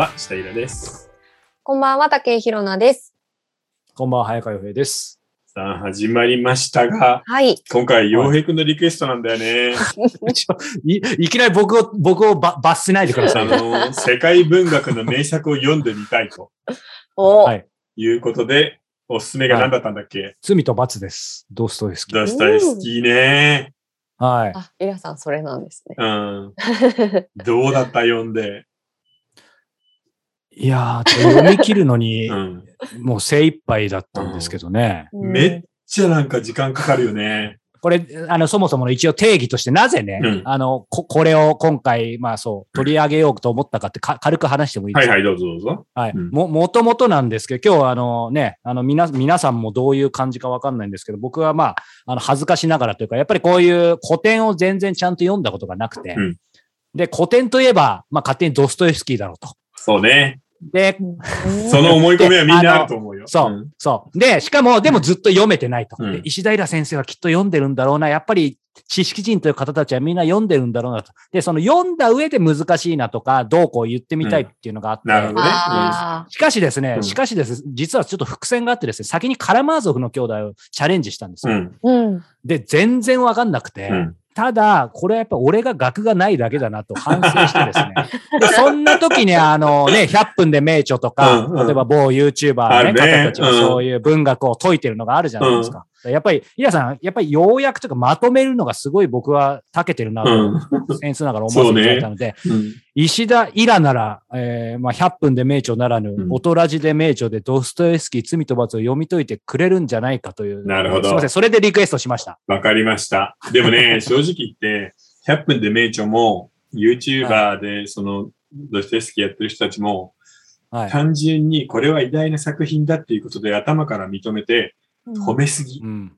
は下平です。こんばんは、竹井ひろなです。こんばんは、早川洋平です。さあ、始まりましたが、はい。今回、洋平くんのリクエストなんだよね。いいきなり僕を、僕をば罰しないでくださあい。の、世界文学の名作を読んでみたいとお、はいいうことで、おすすめが何だったんだっけ、罪と罰です。ドストエフスキー。ドストエフスキーね。はい。あ、イラさん、それなんですね。うん。どうだった？読んで。いやー、読み切るのに う、ん。もう精一杯だったんですけどね。めっちゃなんか時間かかるよね。これ、あの、そもそもの一応定義として、なぜね、うんあのこ、これを今回、まあそう、取り上げようと思ったかってか軽く話してもいいですか？はいはい、どうぞどうぞ。はい。うんも、もともとなんですけど、今日はあのね、あの、皆、皆さんもどういう感じかわかんないんですけど、僕はまあ、あの、恥ずかしながらというか、やっぱりこういう古典を全然ちゃんと読んだことがなくて、うんで、古典といえば、まあ、勝手にドストエフスキーだろうと。そうね。で、その思い込みはみんなあると思うよ。そう、んそう。で、しかも、でもずっと読めてないと。うんで石平先生はきっと読んでるんだろうな。やっぱり知識人という方たちはみんな読んでるんだろうなと。で、その読んだ上で難しいなとか、どうこう言ってみたいっていうのがあって。なるほどね。あしかしですね、うんしかしです、実はちょっと伏線があってですね、先にカラマーゾフの兄弟をチャレンジしたんですよ。で、全然わかんなくて、うん。ただ、これはやっぱ俺が学がないだけだなと反省してですね。でそんな時にあのね、100分で名著とか、うんうん例えば某 YouTuber のね、ね方たちがそういう文学を解いてるのがあるじゃないですか。やっぱり、イラさん、やっぱり要約というかまとめるのがすごい僕は長けてるなと、うん。センスながら思わせていただいたので、うん石田イラなら、えーまあ、100分で名著ならぬ、うんオトラジで名著でドストエフスキー罪と罰を読み解いてくれるんじゃないかという。なるほどすいません、それでリクエストしました。わかりました。でもね、正直言って、100分で名著も、YouTuber で、その、ドストエフスキーやってる人たちも、はい。単純にこれは偉大な作品だっていうことで頭から認めて、褒めすぎう。ん。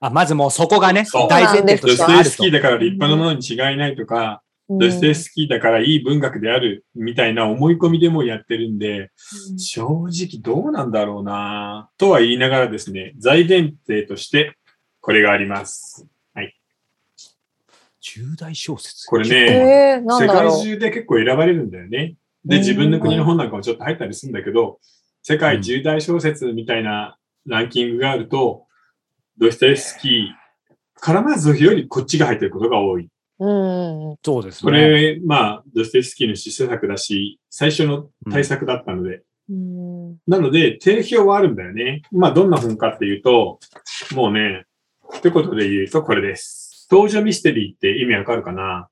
あ、まずもうそこがね大前提としてあるとキーだから立派なものに違いないとか、ドストエフスキーだからいい文学であるみたいな思い込みでもやってるんで、正直どうなんだろうなとは言いながらですね、財前提としてこれがあります。重大小説。これねえー、世界。中で結構選ばれるんだよね。で、うん自分の国の本なんかもちょっと入ったりするんだけど、世界重大小説みたいなランキングがあると、ドストエフスキー、カラマーゾフよりこっちが入ってることが多い。うんうん。そうですね。これ、まあ、ドストエフスキーの出世作だし、最初の対策だったので。うんなので、定評はあるんだよね。まあ、どんな本かっていうと、もうね、一言で言うとこれです。登場ミステリーって意味わかるかな？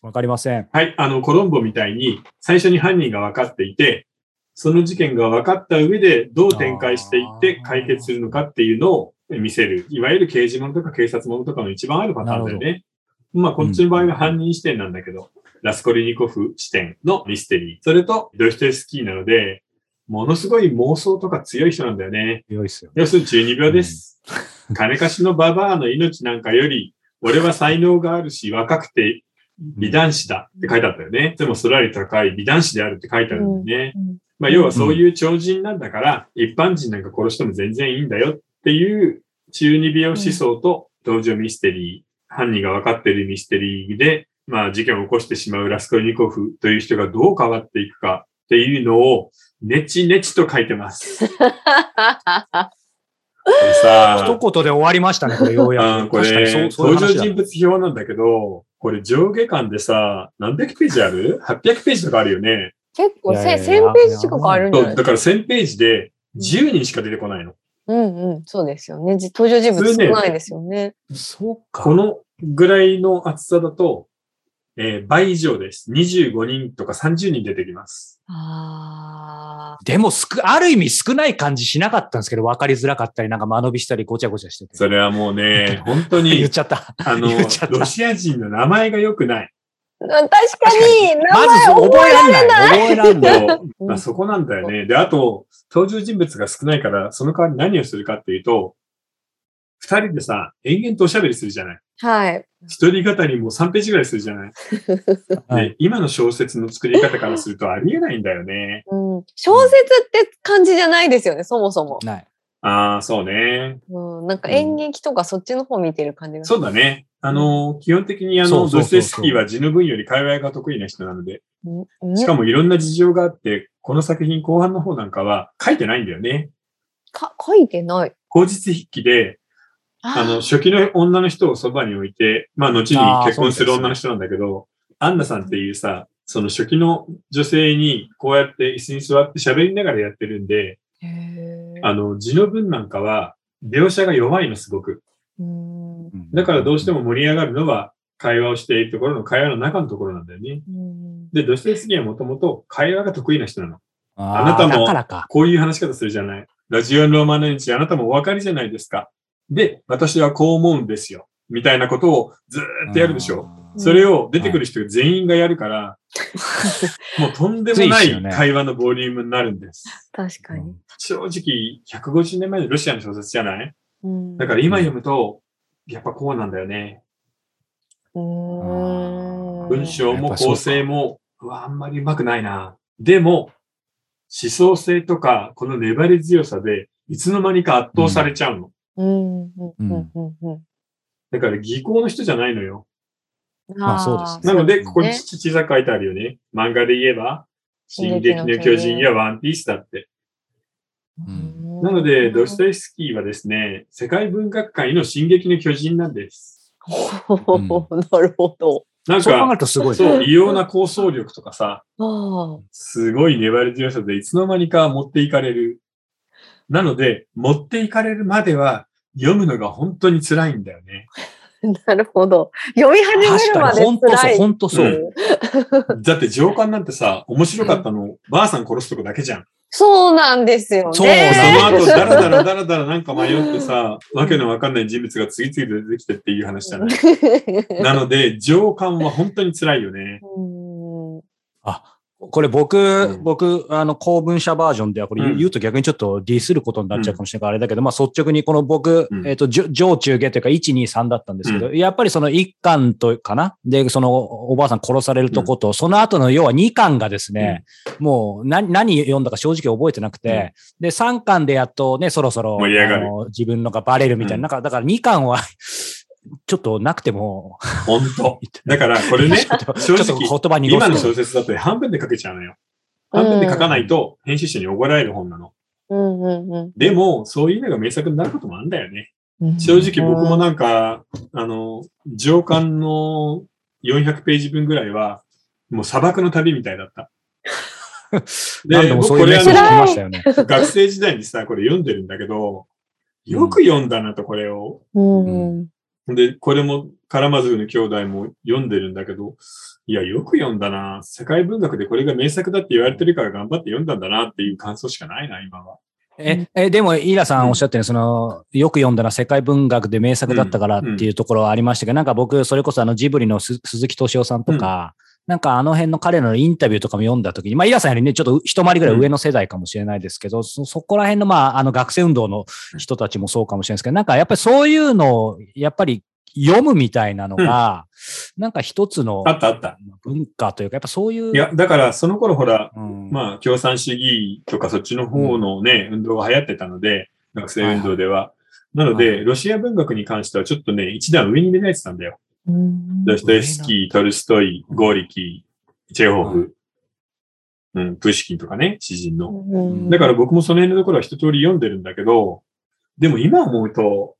わかりません。はい、あの、コロンボみたいに、最初に犯人が分かっていて、その事件が分かった上でどう展開していって解決するのかっていうのを見せる。いわゆる刑事物とか警察物とかの一番あるパターンだよね。まあ、こっちの場合は犯人視点なんだけど、ラスコリニコフ視点のミステリー。それと、ドストエフスキーなので、ものすごい妄想とか強い人なんだよね。良いっすよ。要するに12秒です。金貸しのババアの命なんかより、俺は才能があるし、若くて美男子だって書いてあったよね。でもそれより高い美男子であるって書いてあるんだよね。うんまあ要はそういう超人なんだから、一般人なんか殺しても全然いいんだよっていう中二病思想と登場ミステリー、犯人が分かっているミステリーで、まあ事件を起こしてしまうラスコルニコフという人がどう変わっていくかっていうのをネチネチと書いてます。これさ一言で終わりましたね、これようやく。これ、登場人物表なんだけど、これ上下巻でさ、何百ページある ?800 ページとかあるよね。結構せいやいやいや1000ページ近くあるんじゃない？そうだから1000ページで10人しか出てこないの。うんうん。そうですよね。じ登場人物少ないですよね。そうか。このぐらいの厚さだと、えー倍以上です。25人とか30人出てきます。あでもすく、ある意味少ない感じしなかったんですけど、分かりづらかったり、なんか間延びしたり、ごちゃごちゃしてて。それはもうね、本当言っに、ちゃった。あのロシア人の名前が良くない。あ。確かに、名まず前覚えらんない。覚えらんない。まあ、そこなんだよね。で、あと、登場人物が少ないから、その代わり何をするかっていうと、二人でさ、延々とおしゃべりするじゃない。はい。一人語りも3ページぐらいするじゃない。はいで、今の小説の作り方からするとありえないんだよね。うん、小説って感じじゃないですよね、そもそも。ない。ああ、そうね。うん、なんか演劇とかそっちの方見てる感じがする。そうだね。あの、基本的にあの、ドストエフスキーは字の文より会話が得意な人なので、うんしかもいろんな事情があって、この作品後半の方なんかは書いてないんだよね。か書いてない。口実筆記で、あの、初期の女の人をそばに置いて、まあ、後に結婚する女の人なんだけど、アンナさんっていうさ、その初期の女性にこうやって椅子に座って喋りながらやってるんで、あの、字の文なんかは描写が弱いのすごく。うんだからどうしても盛り上がるのは会話をしているところの会話の中のところなんだよね。うんで、ドストエフスキーはもともと会話が得意な人なの。ああなたも。こういう話し方するじゃない。ラジオローマネンチ、あなたもお分かりじゃないですか。で、私はこう思うんですよ。みたいなことをずーっとやるでしょ。それを出てくる人が全員がやるから、もうとんでもない会話のボリュームになるんです。確かに。正直、150年前のロシアの小説じゃない？うんだから今読むと、やっぱこうなんだよね。うん文章も構成も、うわあんまりうまくないな。でも、思想性とか、この粘り強さで、いつの間にか圧倒されちゃうの。うん。だから技巧の人じゃないのよ。まあそうですねなので、ここにね小さく書いてあるよね。漫画で言えば、進撃の巨人やワンピースだって。うん。なので、ドストエフスキーはですね、世界文学界の進撃の巨人なん。です。ほほほなるほど。なん。かそう、異様な構想力とかさ、すごい粘り強さでいつの間にか持っていかれる。なので、持っていかれるまでは読むのが本当に辛いんだよね。あ、なるほど。読み始めるまで本当そう、辛い。本当そう。だって上巻なんてさ、面白かったの、ばあさん殺すとこだけじゃん。そうなんですよね。そうそねの後、だらだらだらだらなんか迷ってさ、わけのわかんない人物が次々と出てきてっていう話じゃない。なので、上巻は本当に辛いよね。うんあ、これ僕、うん。僕、あの、公文社バージョンでは、これうん。言うと逆にちょっとディスることになっちゃうかもしれない。からあれだけど、まあ率直にこの僕、うん。えっ、と、じょ上中下というか1、2、3だったんですけど、やっぱりその1巻とかな？で、そのおばあさん殺されるとこと、その後の要は2巻がですね、もう何何読んだか正直覚えてなくて、で、3巻でやっとね、そろそろ、自分のがバレるみたいな、うん。なんか、だから2巻は、ちょっとなくても、本当。だから、これね、正直、言葉に濁今の小説だと半分で書けちゃうのよ。半分で書かないと編集者に怒られる本なの。うんうんでも、そういうのが名作になることもあるんだよね。うん正直僕もなんか、あの、上巻の400ページ分ぐらいは、もう砂漠の旅みたいだった。何度もそういうメッセージ来ましたよね。学生時代にさ、これ読んでるんだけど、よく読んだなと、これを。うんで、これも、カラマズフの兄弟も読んでるんだけど、いや、よく読んだな。世界文学でこれが名作だって言われてるから頑張って読んだんだなっていう感想しかないな、今は。え、え、でも、イラさんおっしゃってる、その、よく読んだら世界文学で名作だったからっていうところはありましたけど、なんか僕、それこそあのジブリのす鈴木敏夫さんとか、なんかあの辺の彼らのインタビューとかも読んだときに、まあ、イラさんよりね、ちょっと一回りぐらい上の世代かもしれないですけど、そ、そこら辺の、まあ、あの学生運動の人たちもそうかもしれないですけど、なんかやっぱりそういうのを、やっぱり読むみたいなのが、なんか一つのあったあった。文化というか、やっぱそういう。いや、だからその頃ほら、うん、まあ、共産主義とかそっちの方のね、運動が流行ってたので、学生運動では。なのはで、ロシア文学に関してはちょっとね、一段上に目立ってたんだよ。うん。ドストエフスキー、トルストイ、ゴーリキー、チェーホフ、うん、プーシキンとかね、詩人の。うん。だから僕もその辺のところは一通り読んでるんだけど、でも今思うと、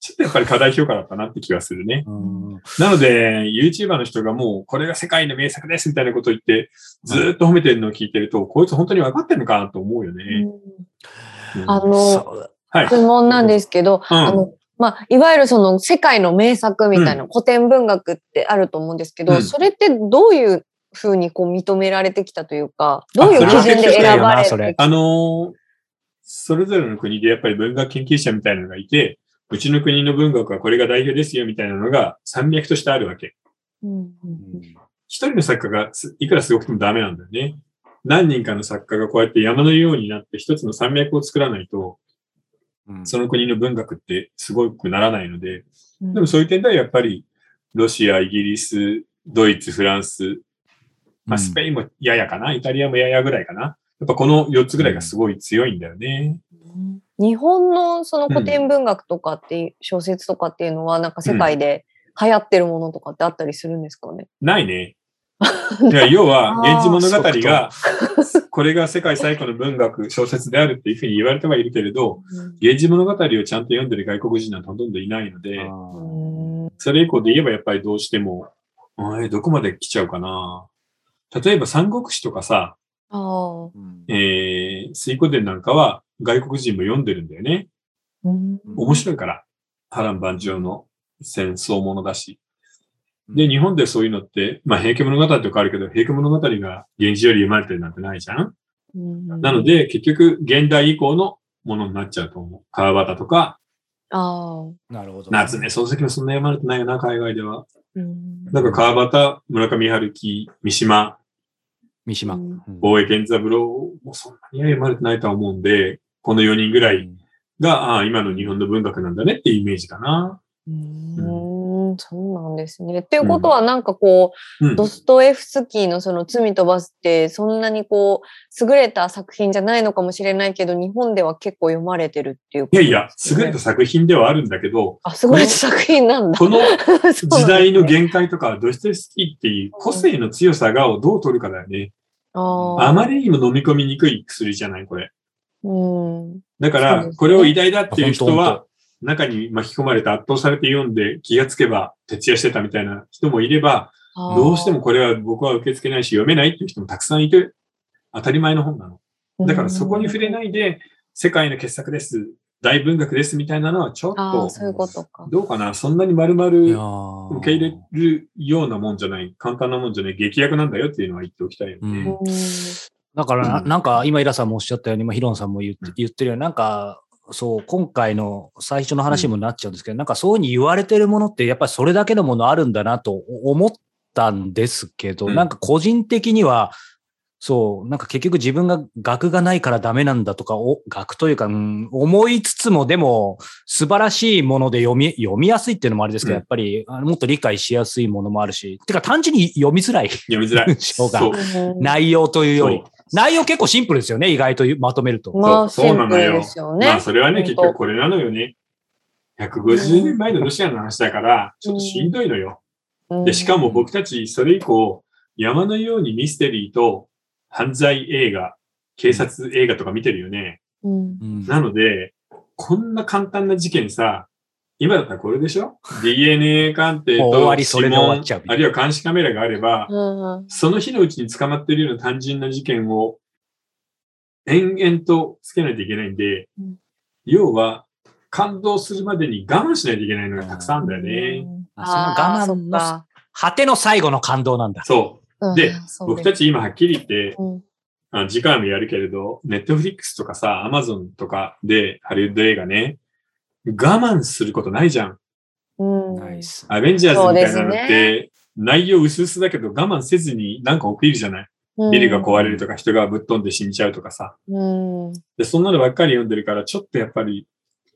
ちょっとやっぱり過大評価だったなって気がするね。うん。なので、YouTuber の人がもう、これが世界の名作ですみたいなことを言って、ずーっと褒めてるのを聞いてると、こいつ本当に分かってるのかなと思うよね。うん。あの、はい。質問なんですけど、うん。あの、まあ、いわゆるその世界の名作みたいな古典文学ってあると思うんですけど、うん。それってどういうふうにこう認められてきたというか、どういう基準で選ばれそれてきあのーそれぞれの国でやっぱり文学研究者みたいなのがいて、うちの国の文学はこれが代表ですよみたいなのが山脈としてあるわけ。うんうん一人の作家がすいくらすごくてもダメなんだよね。何人かの作家がこうやって山のようになって一つの山脈を作らないと、うんその国の文学ってすごくならないので、うんでもそういう点ではやっぱり、ロシア、イギリス、ドイツ、フランス、まあ、スペインもややかな、イタリアもややぐらいかな。やっぱこの4つぐらいがすごい強いんだよね。日本のその古典文学とかっていう、小説とかっていうのはなんか世界で流行ってるものとかってあったりするんですかね？ないね。いや、要は、源氏物語が、これが世界最古の文学、小説であるっていうふうに言われてはいるけれど、源氏物語をちゃんと読んでる外国人なんてほとんどいないので、うんそれ以降で言えばやっぱりどうしても、あれどこまで来ちゃうかな。例えば三国志とかさ、ああ。えー、水古伝なんかは外国人も読んでるんだよね。うん面白いから。波乱万丈の戦争ものだし。で、日本でそういうのって、まあ、平家物語とかあるけど、平家物語が源氏より読まれてるなんてないじゃん？うんなの、で、結局、現代以降のものになっちゃうと思う。川端とか、ああ。なるほど。夏目漱石もそんな読まれてないよな、海外では。うんだから川端、村上春樹、三島、三島。大江健三郎もそんなには読まれてないとは思うんで、この4人ぐらいが、ああ、今の日本の文学なんだねっていうイメージかな。うそうなんですね。っていうことは、なんかこう、うん。ドストエフスキーのその罪と罰って、そんなにこう、優れた作品じゃないのかもしれないけど、日本では結構読まれてるっていうこといやいや、優れた作品ではあるんだけど、あ、優れた作品なんだ。この 時代の限界とか、ドストエフスキーっていう個性の強さがをどう取るかだよね。あーあまりにも飲み込みにくい薬じゃない、これ。うん。だからこれを偉大だっていう人は、中に巻き込まれて圧倒されて読んで気がつけば徹夜してたみたいな人もいれば、どうしてもこれは僕は受け付けないし読めないっていう人もたくさんいて、当たり前の本なの。だからそこに触れないで、世界の傑作です、大文学ですみたいなのはちょっと、そういうことか。どうかな？そんなに丸々ー。受け入れるようなもんじゃない、簡単なもんじゃない、劇薬なんだよっていうのは言っておきたいよね。だからな、うん。なんか今、イラさんもおっしゃったように、まあ、ヒロンさんも言ってうん。言ってるように、なんか、そう、今回の最初の話にもなっちゃうんですけど、なんかそういうふうに言われてるものって、やっぱりそれだけのものあるんだなと思ったんですけど、うん。なんか個人的には、そう、なんか結局自分が学がないからダメなんだとか、お学というか、うん思いつつも、でも素晴らしいもので読み、読みやすいっていうのもあれですけど、うん。やっぱりあのもっと理解しやすいものもあるし、てか単純に読みづらい。読みづらい。内容というより。内容結構シンプルですよね、意外とまとめると。まあ、そうシンプルそうなのよですよね。まあ、それはね、結局これなのよね。150年前のロシアの話だから、ちょっとしんどいのよ。で、しかも僕たち、それ以降、山のようにミステリーと犯罪映画、警察映画とか見てるよね。うんうんなので、こんな簡単な事件さ、今だったらこれでしょ ?DNA 鑑定とりそれで終わっちゃうあるいは監視カメラがあれば、うんその日のうちに捕まっているような単純な事件を延々とつけないといけないんで、うん要は感動するまでに我慢しないといけないのがたくさんあるんだよね。あその我慢のあ果ての最後の感動なんだ。そう。ーで、僕たち今はっきり言って、うんあ次回もやるけれど、ネットフリックスとかさ、アマゾンとかでハリウッド映画ね、我慢することないじゃん。うんナイス。アベンジャーズみたいなのって、内容薄々だけど我慢せずになんか起きるじゃない？ビルが壊れるとか人がぶっ飛んで死んじゃうとかさ。うんで、そんなのばっかり読んでるから、ちょっとやっぱり、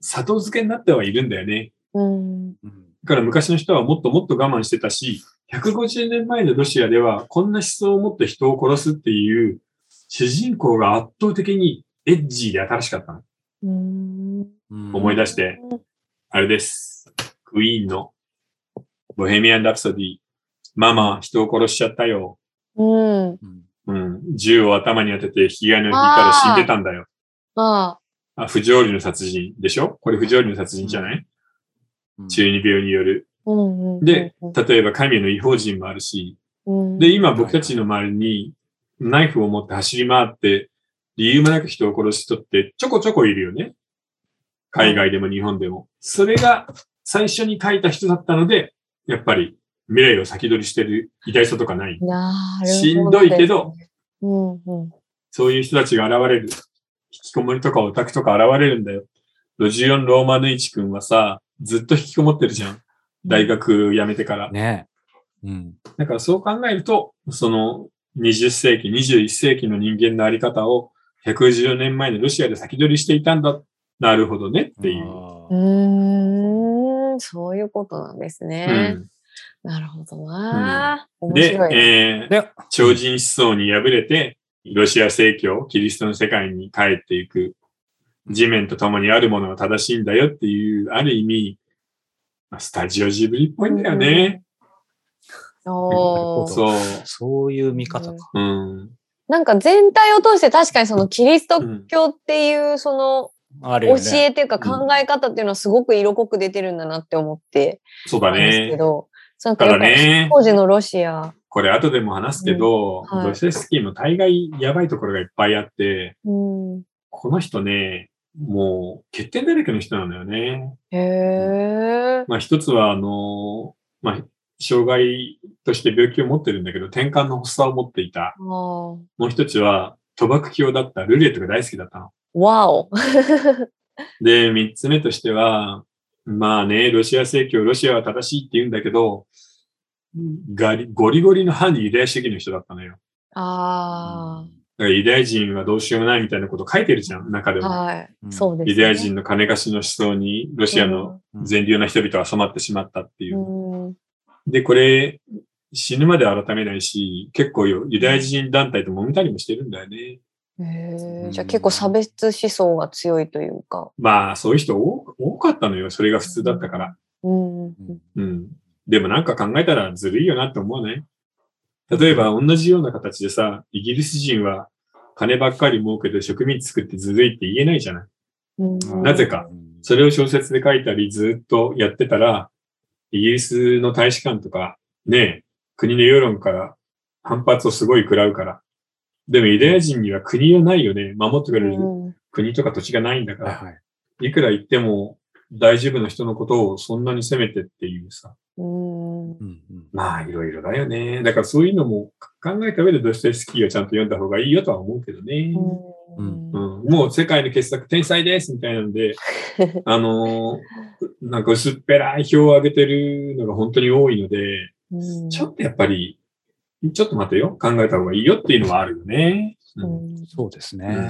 砂糖漬けになってはいるんだよね。うんだから昔の人はもっともっと我慢してたし、150年前のロシアでは、こんな思想を持って人を殺すっていう、主人公が圧倒的にエッジーで新しかったの。うん思い出して、あれです。クイーンの、ボヘミアン・ラプソディ。ママ、人を殺しちゃったよ。うんうんうん。銃を頭に当てて引き金を引いたら死んでたんだよ。ああ、不条理の殺人でしょ？これ不条理の殺人じゃない、中二病による。あうんうんで、例えば神の違法人もあるし、うんで、今僕たちの周りにナイフを持って走り回って、理由もなく人を殺す人ってちょこちょこいるよね。海外でも日本でも。それが最初に書いた人だったので、やっぱり未来を先取りしてる偉大さとかない。なるほどしんどいけど。うんうんそういう人たちが現れる。引きこもりとかオタクとか現れるんだよ。ロジオン・ローマヌイチ君はさ、ずっと引きこもってるじゃん。大学辞めてから。ねうん。だからそう考えると、その20世紀、21世紀の人間のあり方を114年前のロシアで先取りしていたんだ。なるほどねっていう。あうん、そういうことなんですうね。ん、なるほどな。面で、白いね。えー、で、超人思想に敗れて、ロシア正教、キリストの世界に帰っていく。地面と共にあるものは正しいんだよっていう、ある意味、まあスタジオジブリっぽいんだよね。おーそう。そういう見方か。うん。なんか全体を通して確かにそのキリストうん教っていうその教あるよね。えっていうか考え方っていうのはすごく色濃く出てるんだなって思ってそうだたんですけね。ど、なんかね、当時のロシア、これ後でも話すけど、うんはいドストエフスキーも大概やばいところがいっぱいあって、うん、この人ね、もう欠点だらけの人なんだよね。へえ、まあ一つは、あの、まあ、障害として病気を持ってるんだけど、転換の発作を持っていた。もう一つは、賭博教だった、ルーレットが大好きだったの。わお。で、三つ目としては、まあね、ロシア正教、ロシアは正しいって言うんだけど、ガリゴリゴリの反ユダヤ主義の人だったのよ。あだからユダヤ人はどうしようもないみたいなこと書いてるじゃん、中であ、も。はい、うんそうです、ね。ユダヤ人の金貸しの思想にロシアの善良な人々は染まってしまったっていうう。ん、で、これ、死ぬまで改めないし、結構よユダヤ人団体と揉めたりもしてるんだよね。へえじゃあ結構差別思想が強いというか。まあ、そういう人多多かったのよ。それが普通だったから。うん、うん。でもなんか考えたらずるいよなって思わない？例えば同じような形でさ、イギリス人は金ばっかり儲けて植民地作ってずるいって言えないじゃない？うんなぜか。それを小説で書いたりずっとやってたら、イギリスの大使館とか、ね、国の世論から反発をすごい食らうから。でもユダヤ人には国がないよね。守ってくれるうん国とか土地がないんだから。はいはい。いくら言っても大丈夫な人のことをそんなに責めてっていうさ。うんうんうんまあ、いろいろだよね。だからそういうのも考えた上でドストエフスキーをちゃんと読んだ方がいいよとは思うけどね。うんうん、もう世界の傑作天才ですみたいなので、あのーなんか薄っぺらい表を上げてるのが本当に多いので、うんちょっとやっぱり、ちょっと待てよ。考えた方がいいよっていうのはあるよね。ううんんそうですね。うんうん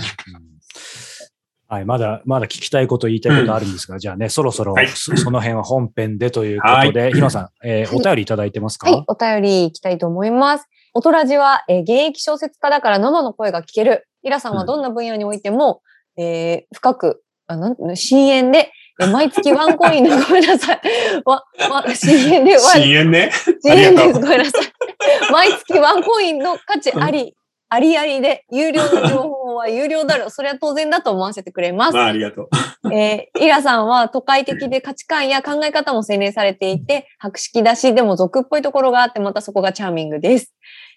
はい、まだ、まだ聞きたいこと、言いたいことあるんですが、じゃあね、そろそろはいそその辺は本編でということで、ひのさん、えーお便りいただいてますか、はい、お便りいきたいと思います。おとらじは、えー現役小説家だから生の声が聞ける。イラさんはどんな分野においても、えー深く、あなん深淵で、えー毎月ワンコインの、ごめんなさい。わ、わ、深淵で、わ、深淵ね？深淵です。ごめんなさい。毎月ワンコインの価値あり、ありありで、有料の情報は有料だろう。それは当然だと思わせてくれます。まあ、ありがとう。えーイラさんは都会的で価値観や考え方も洗練されていて、博識だし、でも俗っぽいところがあって、またそこがチャーミングです。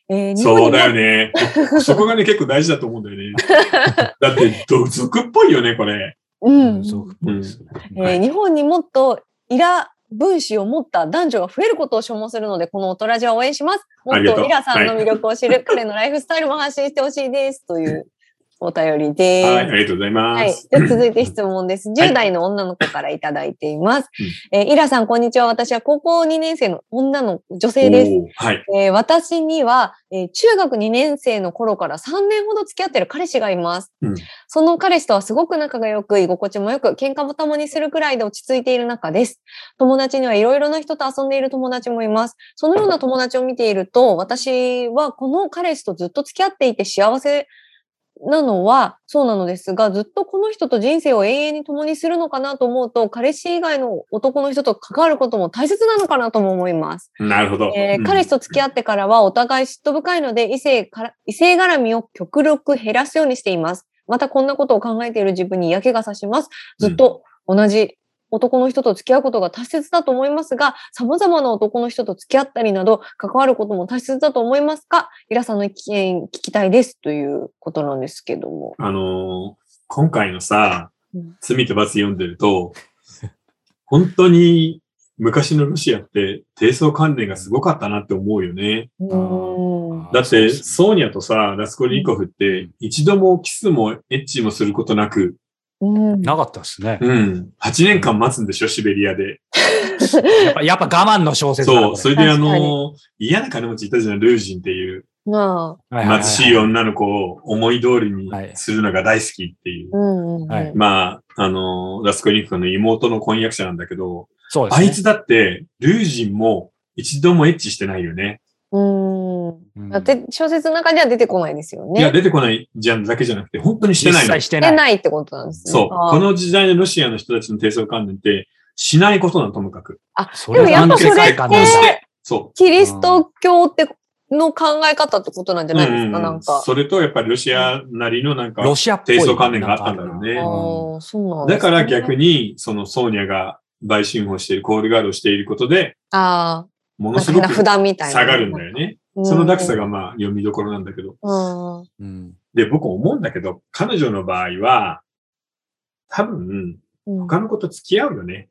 えーそうだよね。そこがね、結構大事だと思うんだよね。だって、ど俗っぽいよね、これ。うん。そううんえー日本にもっとイラ分子を持った男女が増えることを所望するので、このオトラジは応援します。もっとイラさんの魅力を知る、彼のライフスタイルも発信してほしいです。というお便りです。はい、ありがとうございまはい。す。じゃあ続いて質問です。はい10代の女の子からいただいています。うんえーイラさん、こんにちは。私は高校2年生の女の女性です。はい。えー私には、えー中学2年生の頃から3年ほど付き合ってる彼氏がいます。うんその彼氏とはすごく仲が良く、居心地も良く、喧嘩もたまにするくらいで落ち着いている仲です。友達にはいろいろな人と遊んでいる友達もいます。そのような友達を見ていると、私はこの彼氏とずっと付き合っていて幸せなのはそうなのですが、ずっとこの人と人生を永遠に共にするのかなと思うと、彼氏以外の男の人と関わることも大切なのかなとも思います。なるほど。えーうん彼氏と付き合ってからはお互い嫉妬深いので異性から、異性絡みを極力減らすようにしています。またこんなことを考えている自分に嫌気がさします。ずっと同じ男の人と付き合うことが大切だと思いますが、様々な男の人と付き合ったりなど関わることも大切だと思いますか？イラさんの意見聞きたいですということなんですけども。あのー今回のさうん、罪と罰読んでると、本当に昔のロシアって低層関連がすごかったなって思うよね。だって、ソーニャとさ、ラスコリーコフって一度もキスもエッチもすることなく、うんなかったですね。うん、8年間待つんでしょ、シベリアで。やっぱ、やっぱ我慢の小説そう、こそれであの、嫌な金持ちいたじゃん、ルージンっていう、まあ、れはいはいはい。貧しい女の子を思い通りにするのが大好きっていう。うんうんうん。はい。まあ、あの、ラスコリーコフの妹の婚約者なんだけど、そうですね。あいつだって、ルージンも一度もエッチしてないよね。うんうんだって小説の中では出てこないですよね。いや、出てこないじゃんだけじゃなくて、本当にしてないの。してない。出ないってことなんですね。そう。あーこの時代のロシアの人たちの低層観念って、しないことなの、ともかく。あ、そでもやっぱそれってて世界観なんだ結して、そキリスト教っての考え方ってことなんじう。ゃないですか、うんなんか。それと、やっぱりロシアなりのなんか、ロシアっぽい。低層観念があったんだろうねああ、そうなんだから逆に、そのソーニャが売春をしている、コールガールをしていることで、ああ、ものすごくなんか変な札みたいな。下がるんだよね。うん。その落差がまあ読みどころなんだけど。うん。うん。で、僕思うんだけど、彼女の場合は、多分、うん他の子と付き合うよね。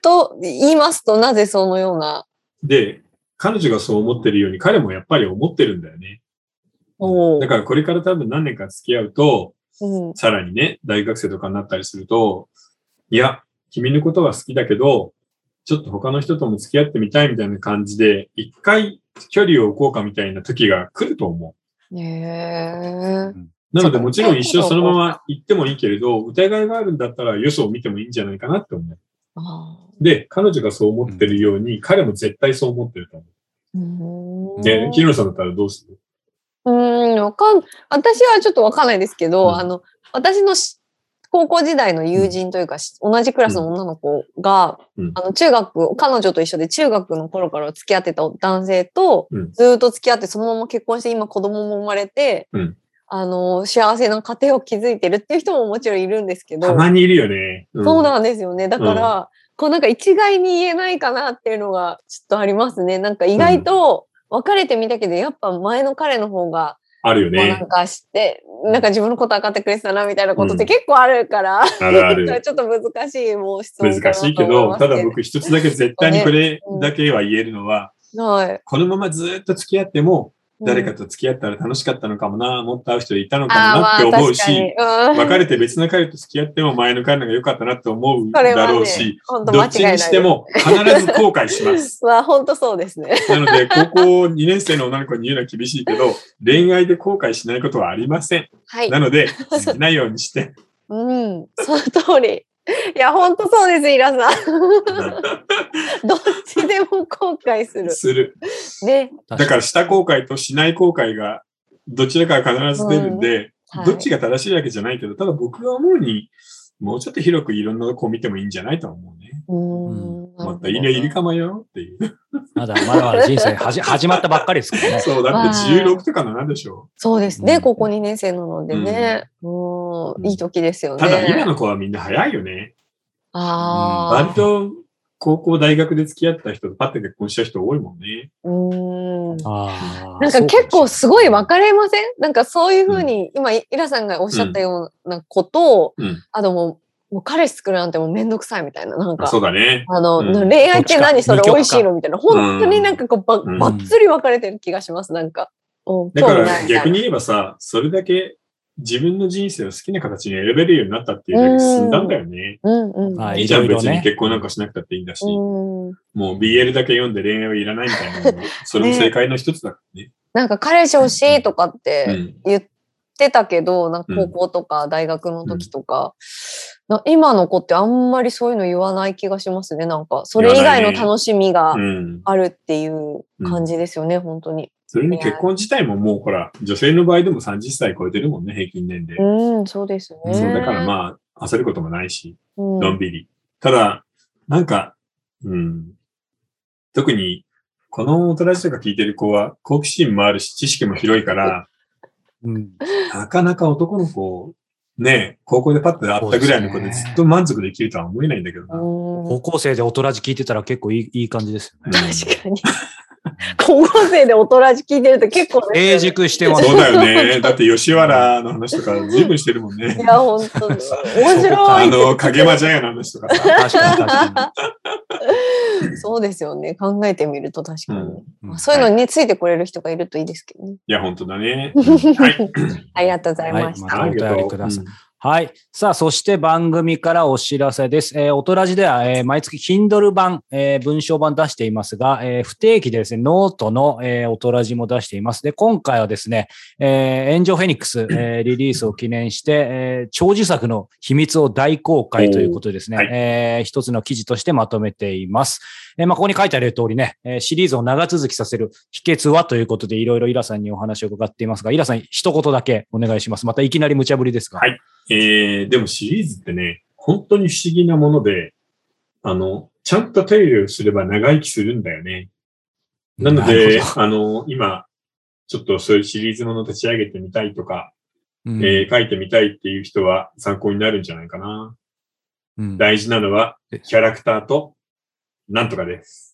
と言いますと、なぜそのような。で、彼女がそう思ってるように彼もやっぱり思ってるんだよね。おだからこれから多分何年か付き合うと、うん。さらにね、大学生とかになったりすると、いや、君のことは好きだけど、ちょっと他の人とも付き合ってみたいみたいな感じで、一回距離を置こうかみたいな時が来ると思へえ。う。なのでもちろん一生そのまま行ってもいいけれど、疑いがあるんだったらよそを見てもいいんじゃないかなって思う。あで、彼女がそう思ってるように、彼も絶対そう思ってると思ーうーんう。で、木野さんだったらどうする？うーん、わかん、私はちょっとわかんないですけど、うんあの、私のし高校時代の友人というか、し同じクラスの女の子が、うん。あの、中学、彼女と一緒で中学の頃から付き合ってた男性と、うん。ずーっと付き合って、そのまま結婚して、今子供も生まれて、うん。あの、幸せな家庭を築いてるっていう人ももちろんいるんですけど、たまにいるよね。ん。そうなんですよね。だから、こうなんか一概に言えないかなっていうのがちょっとありますね。なんか意外と別れてみたけど、やっぱ前の彼の方が、あるよねなん。かして、なんか自分のこと分かってくれてたなみたいなことって結構あるから、あるある。ちょっと難しいもう質問難しいけど、ただ僕一つだけ絶対にこれだけは言えるのは、はい。このままずっと付き合っても、誰かとと付き合ったら楽しかったのかもな、もっと会う人いたのかもなって思うし、別別れて別の彼と付き合っても前の彼のが良かったなって思うだろうし、どっちにしても必ず後悔します。まあ本当そうですね。なので、高校2年生の女の子に言うのは厳しいけど、恋愛で後悔しないことはありません。はい。なので、好きなようにして。うん、その通り。いや、本当そうです、イラさん。どっちでも後悔する。する。ね。だから、した後悔としない後悔が、どちらかが必ず出るんで、はいどっちが正しいわけじゃないけど、ただ僕が思うに、もうちょっと広くいろんな子を見てもいいんじゃないとは思うね。うーん。またいいね、いりかもよっていう。まだまだ人生はじ 始まったばっかりですからね。そう、だって16とか7でしょ。そうですね、うん高校2年生なのでね。うん、いい時ですよね。ただ今の子はみんな早いよね。ああ。割と高校、大学で付き合った人とパッて結婚した人多いもんね。うーん。なんか結構すごい分かれれません？なんかそういうふうに、今、イラさんがおっしゃったようなことを、うん。あともう、もう彼氏作るなんてもうめんどくさいみたいな、なんか。そうだね。あの、うん恋愛って何それ？美味しいのみたいな。本当になんかこうば、うんばっつり分かれてる気がします。なんか。うんだから逆に言えばさ、それだけ自分の人生を好きな形に選べるようになったっていうだけで済んだんだよね。うんうん。はいいいじゃん、別に結婚なんかしなくたっていいんだし。うんもう BL だけ読んで恋愛はいらないみたいなのも、それも正解の一つだからね。なんか彼氏欲しいとかっうてん。言ってたけど、なんか高校とか大学の時とか、な今の子ってあんまりそういうの言わない気がしますね。なんか、それ以外の楽しみがうん。あるっていう感じですよね、本当に。それに結婚自体ももうほら、女性の場合でも30歳超えてるもんね、平均年齢。うん、そうですね。そう、だからまあ、焦ることもないし、うんのんびり。ただ、なんか、うん。特に、この大人とか聞いてる子は好奇心もあるし、知識も広いから、うん。なかなか男の子、ね、高校でパッと会ったぐらいの子でずっと満足できるとは思えないんだけどな。うん高校生で大人じ聞いてたら結構いいいい感じですよね。確かに。高校生で大人じ聞いてると結構ね成熟してますそうだよね。だって吉原の話とか随分してるもんねい。や、本当に。面白い。あの、影間茶屋の話とか そうですよね。考えてみると確かに。うんに。まあそういうのにね、ついてくれる人がいるといいですけどね。いや、本当だね。はい。ありがとうございましはいた。またお便りくださいはい。さあ、そして番組からお知らせです。えー、おとらじでは、えー毎月 Kindle 版、えー文章版出していますが、えー不定期でですね、ノートの、えーおとらじも出しています。で、今回はですね、えー、炎上フェニックス、えーリリースを記念して、えー長寿作の秘密を大公開ということでですね、はいえー一つの記事としてまとめています。えーまあ、ここに書いてある通りね、えーシリーズを長続きさせる秘訣はということで、いろいろイラさんにお話を伺っていますが、イラさん、一言だけお願いします。またいきなり無茶ぶりですが。はいえー、でもシリーズってね、本当に不思議なもので、あの、ちゃんと手入れをすれば長生きするんだよね。なので、あの、今、ちょっとそういうシリーズもの立ち上げてみたいとか、うんえー書いてみたいっていう人は参考になるんじゃないかな。うん大事なのは、キャラクターと、なんとかです。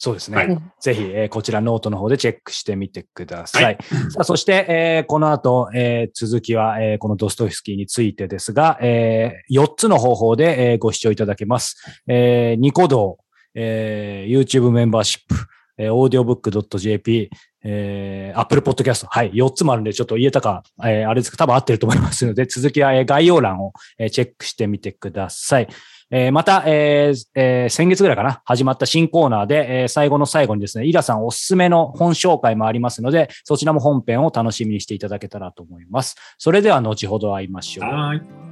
そうですね。はいぜひ、えーこちらノートの方でチェックしてみてください。はさあそして、えーこの後、えー続きは、えーこのドストエフスキーについてですが、え4つの方法で、えーご視聴いただけます。えーニコ動、えー YouTube メンバーシップ、えー audiobook.jp、えー Apple Podcast。はい。4つもあるんで、ちょっと言えたか、えーあれですか、多分合ってると思いますので、続きは、えー概要欄を、えーチェックしてみてください。えーまた、えーえー先月ぐらいかな、始まった新コーナーで、えー最後の最後にですね、イラさんおすすめの本紹介もありますので、そちらも本編を楽しみにしていただけたらと思います。それでは後ほど会いましょう。